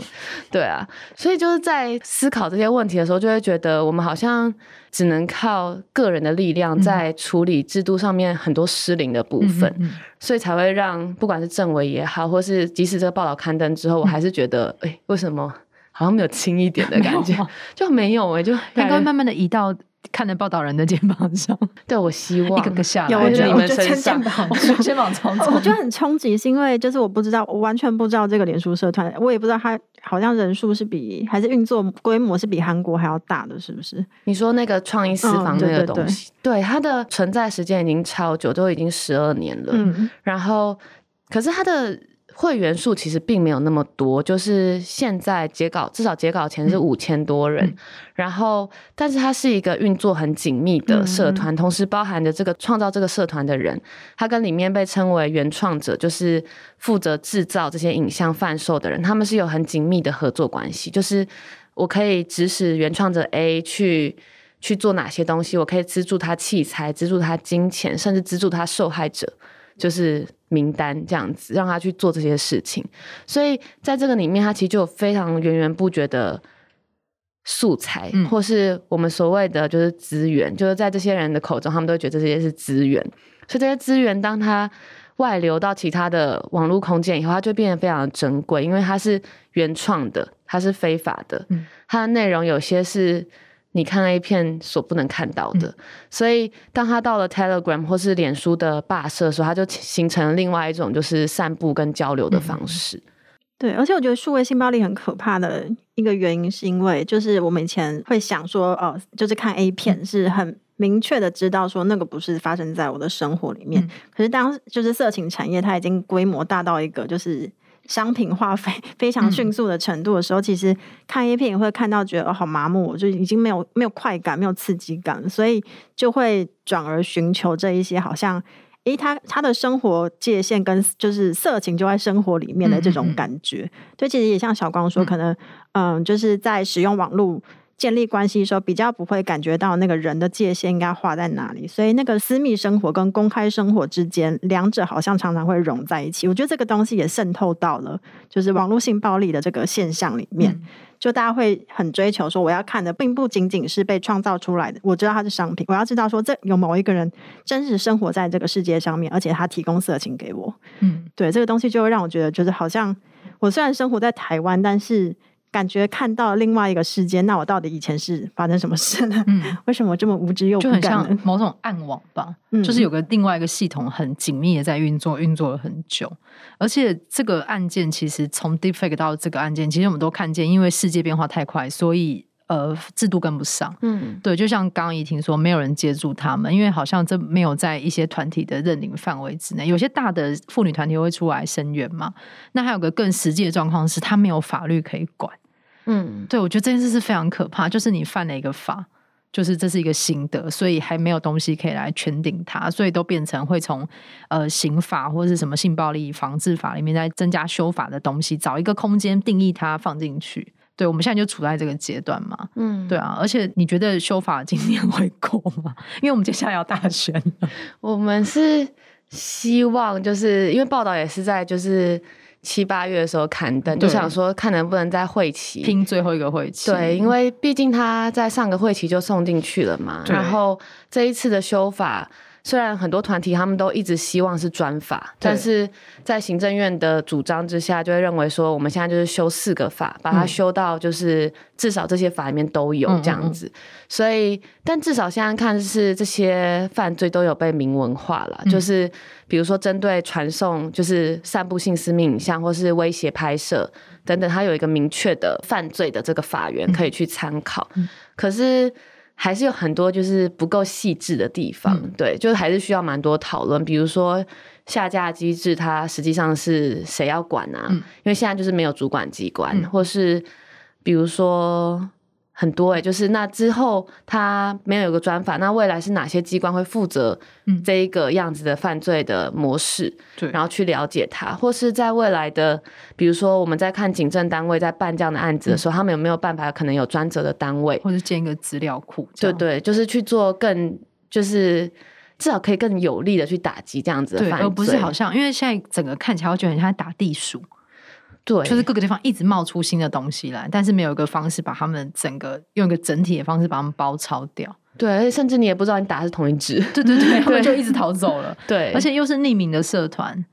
对啊，所以就是在思考这些问题的时候，就会觉得我们好像只能靠个人的力量在处理制度上面很多失灵的部分，所以才会让不管是政委也好，或是即使这个报道刊登之后，我还是觉得，哎、为什么好像没有轻一点的感觉？没 就没有哎、欸，就 应该慢慢的移到。看着报道人的肩膀上，对，我希望一个个下来，有我觉得你们身上，我肩膀超重。我觉得很冲击，是因为就是我不知道，我完全不知道这个脸书社团，我也不知道它好像人数是比还是运作规模是比韩国还要大的，是不是？你说那个创意私房那个东西，对它的存在时间已经超久，都已经十二年了。嗯，然后可是它的。会员数其实并没有那么多，就是现在截稿至少截稿前是五千多人，嗯、然后但是它是一个运作很紧密的社团，嗯、同时包含着这个创造这个社团的人，他跟里面被称为原创者，就是负责制造这些影像贩售的人，他们是有很紧密的合作关系，就是我可以指使原创者 A 去去做哪些东西，我可以资助他器材，资助他金钱，甚至资助他受害者。就是名单这样子，让他去做这些事情，所以在这个里面，他其实就有非常源源不绝的素材，嗯、或是我们所谓的就是资源，就是在这些人的口中，他们都会觉得这些是资源。所以这些资源，当他外流到其他的网络空间以后，它就变得非常的珍贵，因为它是原创的，它是非法的，嗯、它的内容有些是。你看 A 片所不能看到的，嗯、所以当他到了 Telegram 或是脸书的霸社的时候，他就形成了另外一种就是散步跟交流的方式。嗯、对，而且我觉得数位性暴力很可怕的一个原因，是因为就是我们以前会想说，哦，就是看 A 片是很明确的知道说那个不是发生在我的生活里面。嗯、可是当就是色情产业它已经规模大到一个就是。商品化非 非常迅速的程度的时候，嗯、其实看 A 片也会看到觉得哦好麻木，就已经没有没有快感，没有刺激感，所以就会转而寻求这一些好像，诶，他他的生活界限跟就是色情就在生活里面的这种感觉。对、嗯，嗯、其实也像小光说，可能嗯，嗯，就是在使用网络建立关系的时候，比较不会感觉到那个人的界限应该画在哪里，所以那个私密生活跟公开生活之间，两者好像常常会融在一起。我觉得这个东西也渗透到了就是网络性暴力的这个现象里面，嗯、就大家会很追求说，我要看的并不仅仅是被创造出来的，我知道它是商品，我要知道说这有某一个人真实生活在这个世界上面，而且他提供色情给我。嗯，对，这个东西就会让我觉得，就是好像我虽然生活在台湾，但是。感觉看到另外一个世界，那我到底以前是发生什么事呢？嗯，为什么我这么无知又？就很像某种暗网吧，嗯，就是有个另外一个系统很紧密的在运作，运作了很久。而且这个案件其实从 Deepfake 到这个案件，其实我们都看见，因为世界变化太快，所以呃制度跟不上。嗯，对，就像刚刚怡婷说，没有人接住他们，因为好像这没有在一些团体的认领范围之内。有些大的妇女团体会出来声援嘛。那还有个更实际的状况是，他没有法律可以管。嗯，对，我觉得这件事是非常可怕，就是你犯了一个法，就是这是一个心得，所以还没有东西可以来圈定它，所以都变成会从呃刑法或者是什么性暴力防治法里面再增加修法的东西，找一个空间定义它放进去。对，我们现在就处在这个阶段嘛，嗯，对啊，而且你觉得修法今年会过吗？因为我们接下来要大选了，我们是希望就是因为报道也是在就是。七八月的时候刊登，就想说看能不能在会期拼最后一个会期。对，因为毕竟他在上个会期就送进去了嘛。然后这一次的修法。虽然很多团体他们都一直希望是专法，但是在行政院的主张之下，就会认为说我们现在就是修四个法，把它修到就是至少这些法里面都有这样子。所以，但至少现在看是这些犯罪都有被明文化了，就是比如说针对传送、就是散布性私密影像或是威胁拍摄等等，它有一个明确的犯罪的这个法源可以去参考。可是。还是有很多就是不够细致的地方，嗯、对，就还是需要蛮多讨论。比如说下架机制，它实际上是谁要管啊？嗯、因为现在就是没有主管机关，嗯、或是比如说。很多哎、欸，就是那之后他没有有个专法，那未来是哪些机关会负责这一个样子的犯罪的模式？对、嗯，然后去了解他，或是在未来的，比如说我们在看警政单位在办这样的案子的时候，嗯、他们有没有办法可能有专责的单位，或者建一个资料库？对对，就是去做更，就是至少可以更有力的去打击这样子的犯罪，而不是好像因为现在整个看起来我觉得很像打地鼠。对，就是各个地方一直冒出新的东西来，但是没有一个方式把他们整个用一个整体的方式把他们包抄掉。对，而且甚至你也不知道你打的是同一只。对对对，他们就一直逃走了。对，而且又是匿名的社团。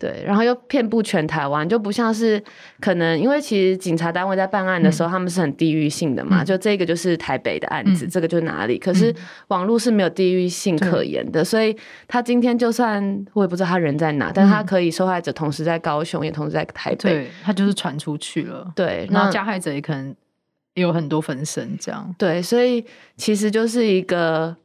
对，然后又遍布全台湾，就不像是可能，因为其实警察单位在办案的时候，嗯、他们是很地域性的嘛，嗯、就这个就是台北的案子，嗯、这个就是哪里，可是网络是没有地域性可言的，嗯、所以他今天就算我也不知道他人在哪，嗯、但他可以受害者同时在高雄，也同时在台北，对，他就是传出去了，对，然后加害者也可能有很多分身，这样，对，所以其实就是一个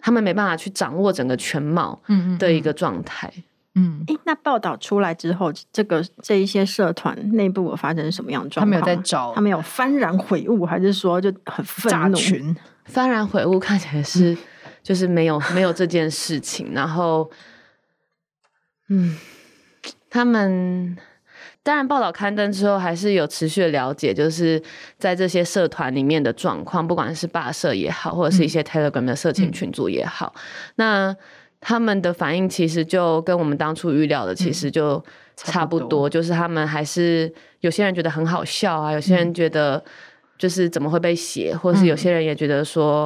他们没办法去掌握整个全貌的一个状态。嗯嗯嗯嗯，诶，那报道出来之后，这个这一些社团内部有发生什么样的状况？他们有在找，他们有幡然悔悟，还是说就很愤怒？群幡然悔悟看起来是，就是没有没有这件事情。然后，嗯，他们当然报道刊登之后，还是有持续的了解，就是在这些社团里面的状况，不管是霸社也好，或者是一些 Telegram 的社群群组也好，嗯、那。他们的反应其实就跟我们当初预料的其实就差不多，嗯、不多就是他们还是有些人觉得很好笑啊，有些人觉得就是怎么会被写，嗯、或是有些人也觉得说，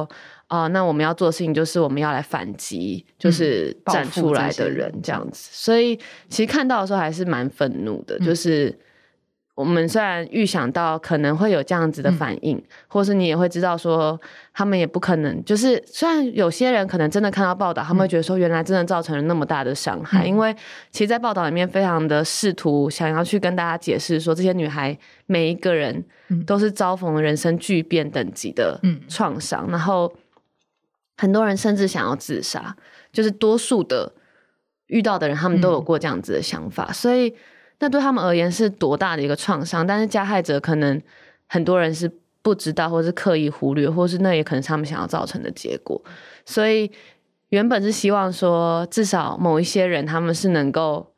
哦、呃，那我们要做的事情就是我们要来反击，就是站出来的人这样。子。所以其实看到的时候还是蛮愤怒的，就是。我们虽然预想到可能会有这样子的反应，嗯、或是你也会知道说，他们也不可能，就是虽然有些人可能真的看到报道，他们会觉得说，原来真的造成了那么大的伤害，嗯、因为其实，在报道里面非常的试图想要去跟大家解释说，这些女孩每一个人都是遭逢人生巨变等级的创伤，嗯、然后很多人甚至想要自杀，就是多数的遇到的人，他们都有过这样子的想法，嗯、所以。那对他们而言是多大的一个创伤？但是加害者可能很多人是不知道，或是刻意忽略，或是那也可能是他们想要造成的结果。所以原本是希望说，至少某一些人他们是能够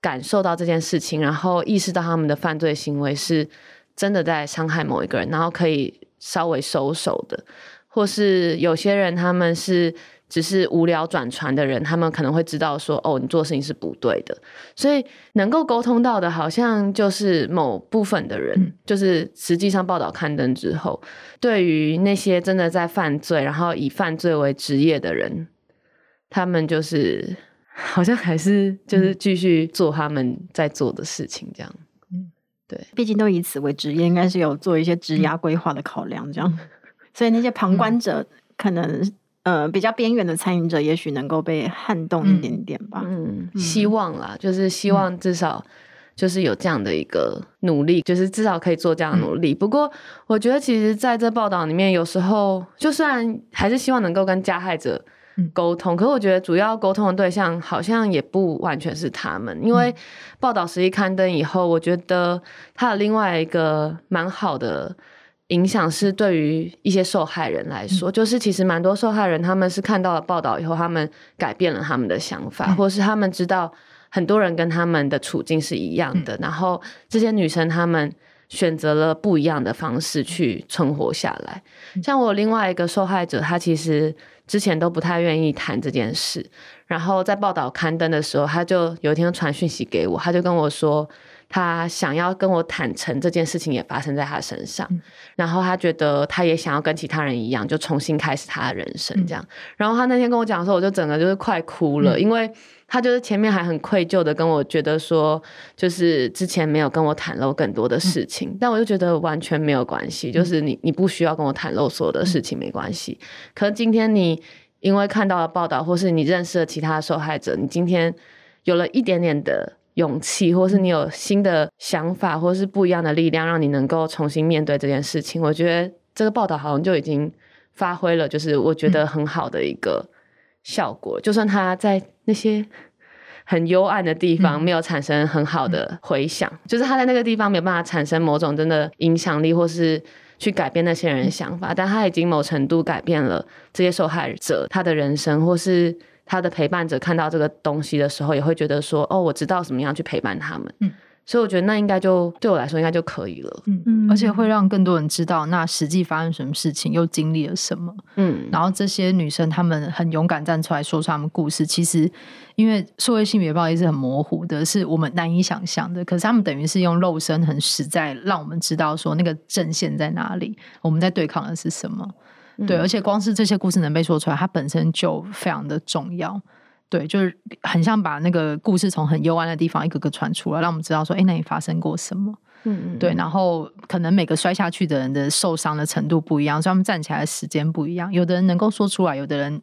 感受到这件事情，然后意识到他们的犯罪行为是真的在伤害某一个人，然后可以稍微收手的，或是有些人他们是。只是无聊转传的人，他们可能会知道说，哦，你做事情是不对的，所以能够沟通到的，好像就是某部分的人，嗯、就是实际上报道刊登之后，对于那些真的在犯罪，然后以犯罪为职业的人，他们就是好像还是就是继续做他们在做的事情，这样。嗯，对，毕竟都以此为职业，应该是有做一些职涯规划的考量，这样。所以那些旁观者可能。呃，比较边缘的参与者，也许能够被撼动一点点吧。嗯，嗯，希望啦，就是希望至少就是有这样的一个努力，嗯、就是至少可以做这样的努力。嗯、不过，我觉得其实在这报道里面，有时候就算还是希望能够跟加害者沟通，嗯、可是我觉得主要沟通的对象好像也不完全是他们，因为报道实际刊登以后，我觉得他有另外一个蛮好的。影响是对于一些受害人来说，嗯、就是其实蛮多受害人他们是看到了报道以后，他们改变了他们的想法，嗯、或是他们知道很多人跟他们的处境是一样的，嗯、然后这些女生她们选择了不一样的方式去存活下来。嗯、像我另外一个受害者，她其实之前都不太愿意谈这件事，然后在报道刊登的时候，她就有一天传讯息给我，她就跟我说。他想要跟我坦诚这件事情也发生在他身上，嗯、然后他觉得他也想要跟其他人一样，就重新开始他的人生这样。嗯、然后他那天跟我讲的时候，我就整个就是快哭了，嗯、因为他就是前面还很愧疚的跟我觉得说，就是之前没有跟我袒露更多的事情，嗯、但我就觉得完全没有关系，就是你你不需要跟我袒露所有的事情没关系。嗯、可是今天你因为看到了报道，或是你认识了其他的受害者，你今天有了一点点的。勇气，或是你有新的想法，或是不一样的力量，让你能够重新面对这件事情。我觉得这个报道好像就已经发挥了，就是我觉得很好的一个效果。嗯、就算他在那些很幽暗的地方没有产生很好的回响，嗯、就是他在那个地方没有办法产生某种真的影响力，或是去改变那些人的想法，嗯、但他已经某程度改变了这些受害者他的人生，或是。他的陪伴者看到这个东西的时候，也会觉得说：“哦，我知道怎么样去陪伴他们。”嗯，所以我觉得那应该就对我来说应该就可以了。嗯嗯，而且会让更多人知道那实际发生什么事情，又经历了什么。嗯，然后这些女生她们很勇敢站出来说出她们故事。其实，因为社会性别暴力是很模糊的，是我们难以想象的。可是他们等于是用肉身很实在，让我们知道说那个阵线在哪里，我们在对抗的是什么。对，而且光是这些故事能被说出来，它本身就非常的重要。对，就是很像把那个故事从很幽暗的地方一个个传出来，让我们知道说，哎，那里发生过什么？嗯嗯。对，然后可能每个摔下去的人的受伤的程度不一样，所以他们站起来的时间不一样。有的人能够说出来，有的人。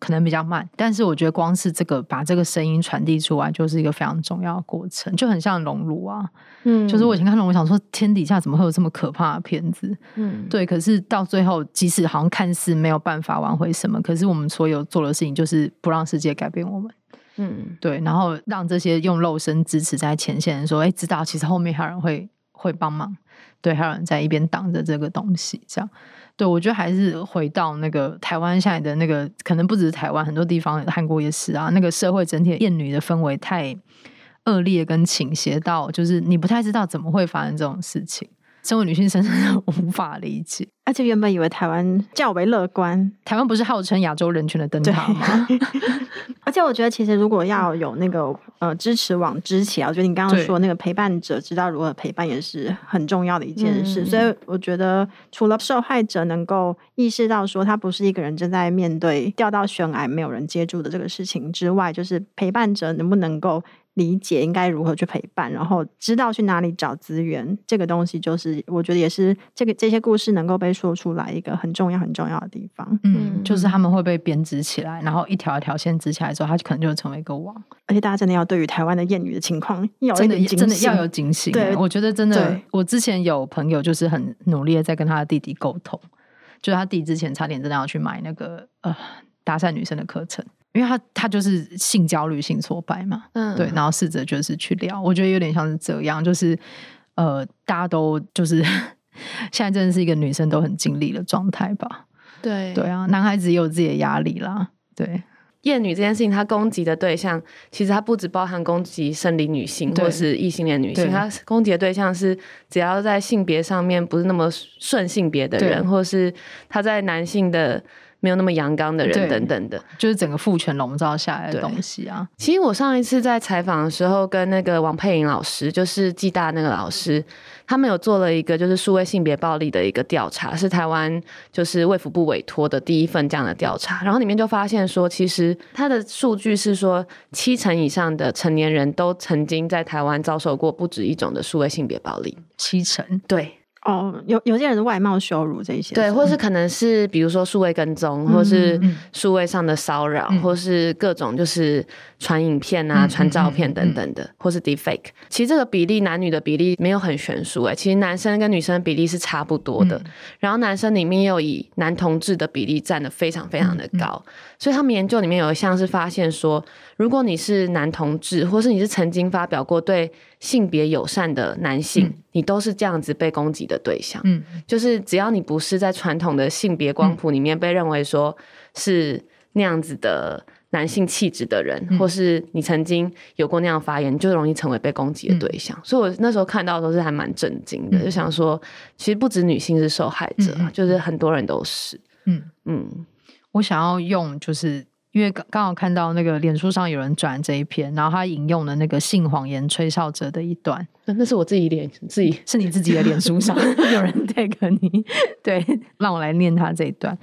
可能比较慢，但是我觉得光是这个把这个声音传递出来，就是一个非常重要的过程，就很像熔炉啊。嗯，就是我以前看到，我想说天底下怎么会有这么可怕的片子？嗯，对。可是到最后，即使好像看似没有办法挽回什么，可是我们所有做的事情就是不让世界改变我们。嗯，对。然后让这些用肉身支持在前线的人说，哎，知道其实后面还有人会会帮忙，对，还有人在一边挡着这个东西，这样。对，我觉得还是回到那个台湾现在的那个，可能不只是台湾，很多地方，韩国也是啊。那个社会整体的厌女的氛围太恶劣跟倾斜到，就是你不太知道怎么会发生这种事情。身为女性，深深的无法理解。而且原本以为台湾较为乐观，台湾不是号称亚洲人权的灯塔吗？而且我觉得，其实如果要有那个呃支持网支起来，我觉得你刚刚说那个陪伴者知道如何陪伴，也是很重要的一件事。所以我觉得，除了受害者能够意识到说他不是一个人正在面对掉到悬崖没有人接住的这个事情之外，就是陪伴者能不能够。理解应该如何去陪伴，然后知道去哪里找资源，这个东西就是我觉得也是这个这些故事能够被说出来一个很重要很重要的地方。嗯，就是他们会被编织起来，然后一条一条线织起来之后，它可能就会成为一个网。而且大家真的要对于台湾的厌女的情况要真的真的要有警醒。对，我觉得真的，对我之前有朋友就是很努力的在跟他的弟弟沟通，就是他弟之前差点真的要去买那个呃搭讪女生的课程。因为他他就是性焦虑、性挫败嘛，嗯，对，然后试着就是去聊，我觉得有点像是这样，就是呃，大家都就是 现在真的是一个女生都很经历的状态吧，对，对啊，男孩子也有自己的压力啦，对，厌女这件事情，它攻击的对象其实它不只包含攻击生理女性或是异性恋女性，它攻击的对象是只要在性别上面不是那么顺性别的人，或是他在男性的。没有那么阳刚的人等等的，就是整个父权笼罩下来的东西啊。其实我上一次在采访的时候，跟那个王佩莹老师，就是暨大那个老师，他们有做了一个就是数位性别暴力的一个调查，是台湾就是卫福部委托的第一份这样的调查。然后里面就发现说，其实他的数据是说，七成以上的成年人都曾经在台湾遭受过不止一种的数位性别暴力。七成，对。哦，有有些人是外貌羞辱这些，对，或是可能是比如说数位跟踪，嗯、或是数位上的骚扰，嗯、或是各种就是传影片啊、传、嗯、照片等等的，嗯、或是 deepfake。其实这个比例男女的比例没有很悬殊诶，其实男生跟女生的比例是差不多的。嗯、然后男生里面又以男同志的比例占的非常非常的高，嗯、所以他们研究里面有一项是发现说，如果你是男同志，或是你是曾经发表过对性别友善的男性，嗯、你都是这样子被攻击的对象。嗯，就是只要你不是在传统的性别光谱里面被认为说是那样子的男性气质的人，嗯、或是你曾经有过那样发言，就容易成为被攻击的对象。嗯、所以我那时候看到的时候是还蛮震惊的，嗯、就想说，其实不止女性是受害者，嗯、就是很多人都是。嗯嗯，我想要用就是。因为刚刚好看到那个脸书上有人转这一篇，然后他引用了那个性谎言吹哨者的一段，那那是我自己脸自己是你自己的脸书上 有人 tag 你，对，让我来念他这一段。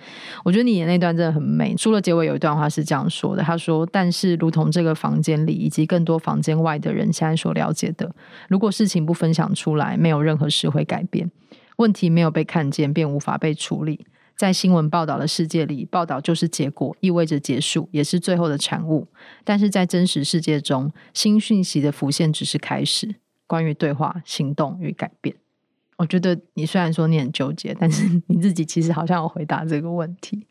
我觉得你的那段真的很美。书的结尾有一段话是这样说的：他说，但是如同这个房间里以及更多房间外的人现在所了解的，如果事情不分享出来，没有任何事会改变。问题没有被看见，便无法被处理。在新闻报道的世界里，报道就是结果，意味着结束，也是最后的产物。但是在真实世界中，新讯息的浮现只是开始。关于对话、行动与改变，我觉得你虽然说你很纠结，但是 你自己其实好像有回答这个问题。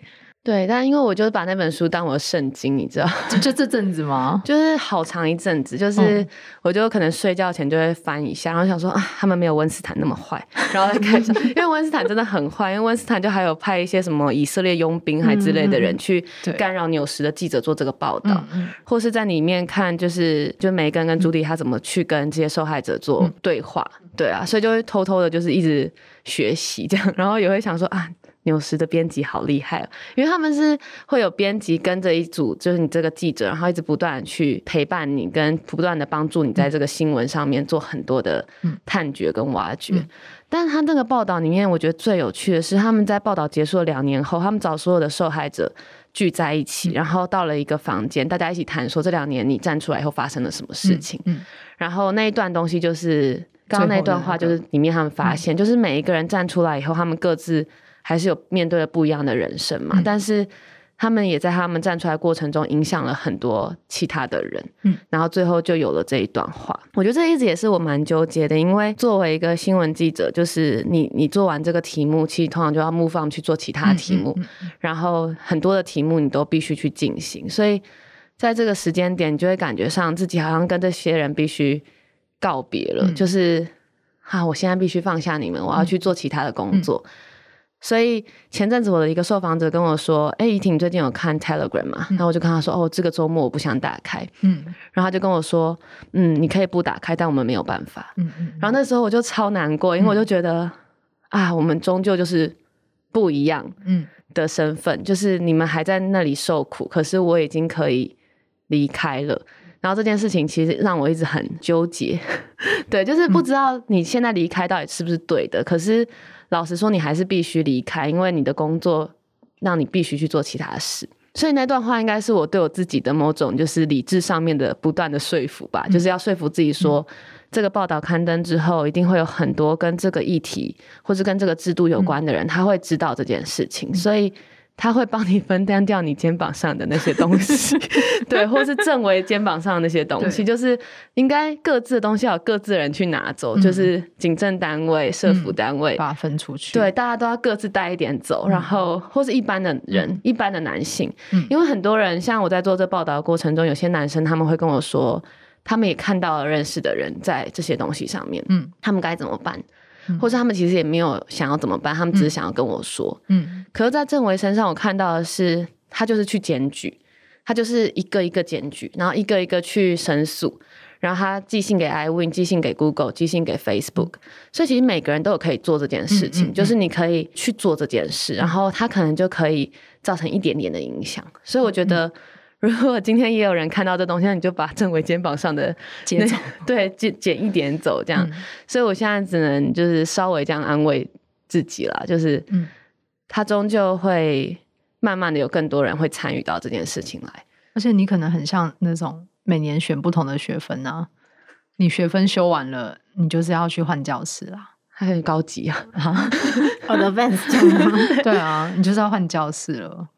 对，但因为我就是把那本书当我的圣经，你知道？就这阵子吗？就是好长一阵子，就是我就可能睡觉前就会翻一下，然后想说啊，他们没有温斯坦那么坏，然后再看一下，因为温斯坦真的很坏，因为温斯坦就还有派一些什么以色列佣兵还之类的人去干扰纽时的记者做这个报道，嗯、或是在里面看，就是就梅根跟朱迪他怎么去跟这些受害者做对话，嗯、对啊，所以就会偷偷的，就是一直学习这样，然后也会想说啊。纽时的编辑好厉害哦，因为他们是会有编辑跟着一组，就是你这个记者，然后一直不断去陪伴你，跟不断的帮助你在这个新闻上面做很多的探掘跟挖掘。嗯嗯、但是他那个报道里面，我觉得最有趣的是，他们在报道结束了两年后，他们找所有的受害者聚在一起，然后到了一个房间，大家一起谈说这两年你站出来以后发生了什么事情。嗯嗯、然后那一段东西就是刚刚那段话，就是里面他们发现，就是每一个人站出来以后，他们各自。还是有面对了不一样的人生嘛，嗯、但是他们也在他们站出来过程中影响了很多其他的人，嗯，然后最后就有了这一段话。我觉得这一直也是我蛮纠结的，因为作为一个新闻记者，就是你你做完这个题目，其实通常就要 move on 去做其他题目，嗯嗯。嗯、然后很多的题目你都必须去进行，所以在这个时间点，你就会感觉上自己好像跟这些人必须告别了，嗯、就是啊，我现在必须放下你们，我要去做其他的工作。所以前阵子我的一个受访者跟我说：“哎、欸，怡婷，你最近有看 Telegram 吗？”然后我就跟他说：“哦，这个周末我不想打开。”嗯，然后他就跟我说：“嗯，你可以不打开，但我们没有办法。”嗯嗯。然后那时候我就超难过，因为我就觉得、嗯、啊，我们终究就是不一样，嗯的身份，嗯、就是你们还在那里受苦，可是我已经可以离开了。然后这件事情其实让我一直很纠结，对，就是不知道你现在离开到底是不是对的，可是。老实说，你还是必须离开，因为你的工作让你必须去做其他的事。所以那段话应该是我对我自己的某种就是理智上面的不断的说服吧，嗯、就是要说服自己说，嗯、这个报道刊登之后，一定会有很多跟这个议题或是跟这个制度有关的人，嗯、他会知道这件事情，嗯、所以。他会帮你分担掉你肩膀上的那些东西，对，或是正为肩膀上的那些东西，就是应该各自的东西要有各自的人去拿走，嗯、就是警政单位、社福单位、嗯、把它分出去，对，大家都要各自带一点走，嗯、然后或是一般的人、嗯、一般的男性，嗯、因为很多人像我在做这报道的过程中，有些男生他们会跟我说，他们也看到了认识的人在这些东西上面，嗯，他们该怎么办？或者他们其实也没有想要怎么办，他们只是想要跟我说。嗯，可是，在郑维身上，我看到的是他就是去检举，他就是一个一个检举，然后一个一个去申诉，然后他寄信给 iWin，寄信给 Google，寄信给 Facebook，所以其实每个人都有可以做这件事情，嗯嗯嗯、就是你可以去做这件事，然后他可能就可以造成一点点的影响。所以我觉得，如果今天也有人看到这东西，那你就把正伟肩膀上的捡走，对，捡捡一点走，这样。嗯、所以我现在只能就是稍微这样安慰自己啦，就是嗯，他终究会。慢慢的，有更多人会参与到这件事情来，而且你可能很像那种每年选不同的学分啊，你学分修完了，你就是要去换教室啦，还很高级啊，我的 advanced 对啊，你就是要换教室了，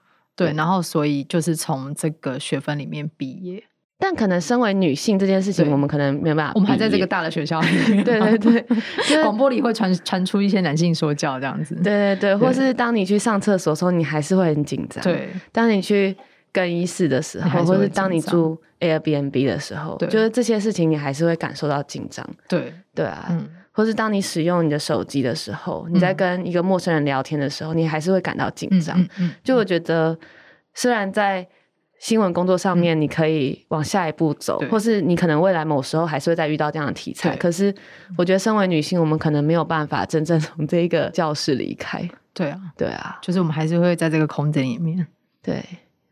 对，然后所以就是从这个学分里面毕业。但可能身为女性这件事情，我们可能没有办法。我们还在这个大的学校里 面，对对对，广播里会传传出一些男性说教这样子。对对对，或是当你去上厕所的时候，你还是会很紧张。对，当你去更衣室的时候，或是当你住 Airbnb 的时候，就是这些事情你还是会感受到紧张。对对啊，或是当你使用你的手机的时候，你在跟一个陌生人聊天的时候，你还是会感到紧张。就我觉得，虽然在。新闻工作上面，你可以往下一步走，嗯、或是你可能未来某时候还是会再遇到这样的题材。可是，我觉得身为女性，我们可能没有办法真正从这一个教室离开。对啊，对啊，就是我们还是会在这个空间里面。对。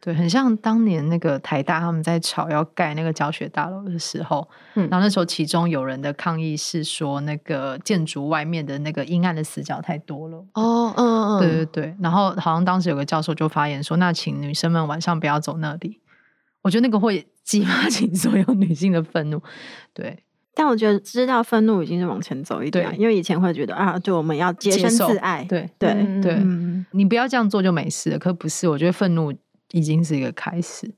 对，很像当年那个台大他们在吵要盖那个教学大楼的时候，嗯，然后那时候其中有人的抗议是说，那个建筑外面的那个阴暗的死角太多了。哦，嗯嗯，对对对。然后好像当时有个教授就发言说，那请女生们晚上不要走那里。我觉得那个会激发起 所有女性的愤怒。对，但我觉得知道愤怒已经是往前走一点，因为以前会觉得啊，就我们要洁身自爱。对对对，嗯、你不要这样做就没事了。可不是，我觉得愤怒。已经是一个开始，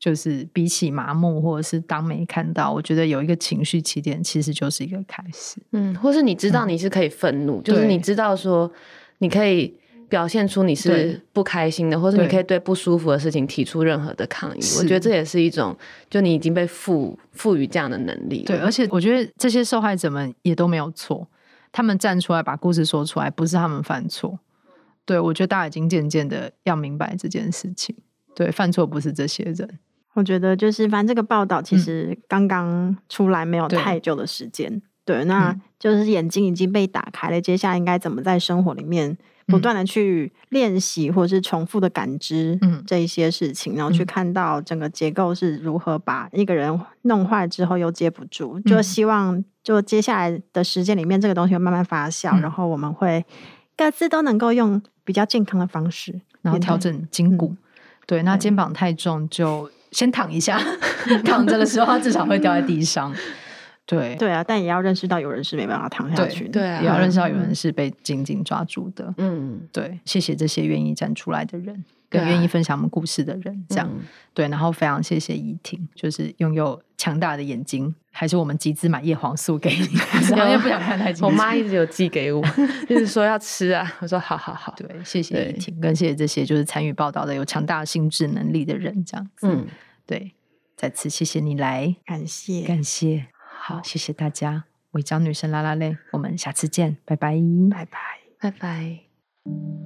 就是比起麻木或者是当没看到，我觉得有一个情绪起点，其实就是一个开始。嗯，或是你知道你是可以愤怒，嗯、就是你知道说你可以表现出你是不开心的，或是你可以对不舒服的事情提出任何的抗议。我觉得这也是一种，就你已经被赋赋予这样的能力。对，而且我觉得这些受害者们也都没有错，他们站出来把故事说出来，不是他们犯错。对，我觉得大家已经渐渐的要明白这件事情。对，犯错不是这些人。我觉得就是，反正这个报道其实刚刚出来没有太久的时间。嗯、对，那就是眼睛已经被打开了。嗯、接下来应该怎么在生活里面不断的去练习，或者是重复的感知这一些事情，嗯、然后去看到整个结构是如何把一个人弄坏之后又接不住。嗯、就希望就接下来的时间里面，这个东西会慢慢发酵，嗯、然后我们会各自都能够用比较健康的方式，然后调整筋骨。嗯对，那肩膀太重就先躺一下，躺着的时候他至少会掉在地上。对，对啊，但也要认识到有人是没办法躺下去的，对啊，也要认识到有人是被紧紧抓住的。嗯，对，谢谢这些愿意站出来的人。更愿意分享我们故事的人，这样、嗯、对，然后非常谢谢怡婷，就是拥有强大的眼睛，还是我们集资买叶黄素给你，然后又不想看太清楚。我妈一直有寄给我，就是说要吃啊，我说好好好。对，谢谢怡婷，更谢谢这些就是参与报道的有强大心智能力的人，这样子。嗯，对，再次谢谢你来，感谢。感谢，好，谢谢大家，违章女生拉拉链，我们下次见，拜拜，拜拜，拜拜。